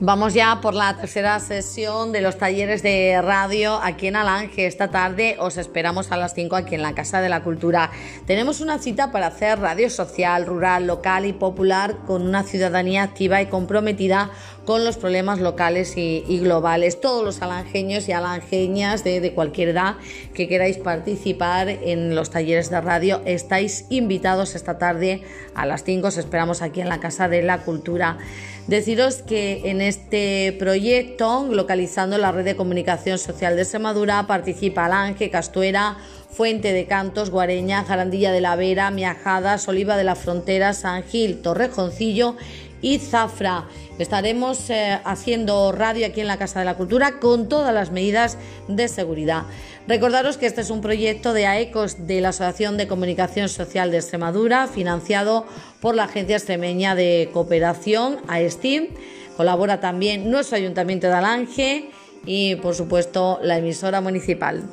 Vamos ya por la tercera sesión de los talleres de radio aquí en Alange. Esta tarde os esperamos a las 5 aquí en la Casa de la Cultura. Tenemos una cita para hacer radio social, rural, local y popular con una ciudadanía activa y comprometida con los problemas locales y, globales. Todos los alangeños y alangeñas de, de cualquier edad que queráis participar en los talleres de radio estáis invitados esta tarde a las 5. Os esperamos aquí en la Casa de la Cultura. Deciros que en este proyecto, localizando la red de comunicación social de Extremadura, participa Alange, Castuera, Fuente de Cantos, Guareña, Jarandilla de la Vera, Miajadas, Oliva de la Frontera, San Gil, Torrejoncillo y Zafra. Estaremos eh, haciendo radio aquí en la Casa de la Cultura con todas las medidas de seguridad. Recordaros que este es un proyecto de AECOS de la Asociación de Comunicación Social de Extremadura, financiado por la Agencia Extremeña de Cooperación, AESTIM. Colabora también nuestro Ayuntamiento de Alange y, por supuesto, la emisora municipal.